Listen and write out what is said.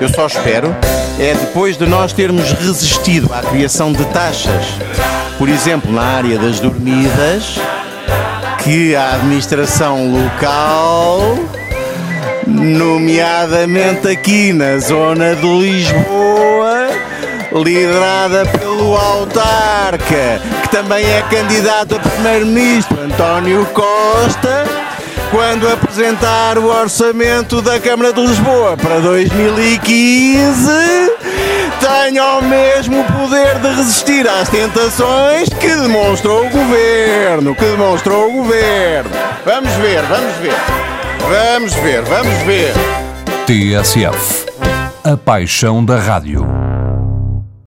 eu só espero, é depois de nós termos resistido à criação de taxas, por exemplo, na área das dormidas, que a administração local, nomeadamente aqui na zona de Lisboa, liderada pelo autarca, que também é candidato a primeiro-ministro, António Costa, quando apresentar o orçamento da Câmara de Lisboa para 2015, tenha o mesmo poder de resistir às tentações que demonstrou o governo, que demonstrou o governo. Vamos ver, vamos ver. Vamos ver, vamos ver. TSF. A paixão da rádio.